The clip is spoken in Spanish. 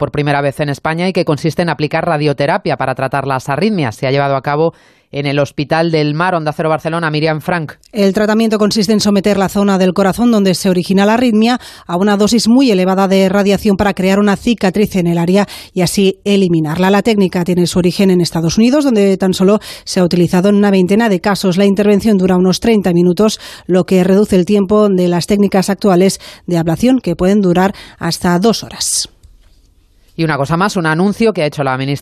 por primera vez en España y que consiste en aplicar radioterapia para tratar las arritmias. Se ha llevado a cabo en el Hospital del Mar, Onda Cero Barcelona, Miriam Frank. El tratamiento consiste en someter la zona del corazón donde se origina la arritmia a una dosis muy elevada de radiación para crear una cicatriz en el área y así eliminarla. La técnica tiene su origen en Estados Unidos, donde tan solo se ha utilizado en una veintena de casos. La intervención dura unos 30 minutos, lo que reduce el tiempo de las técnicas actuales de ablación, que pueden durar hasta dos horas. Y una cosa más, un anuncio que ha hecho la ministra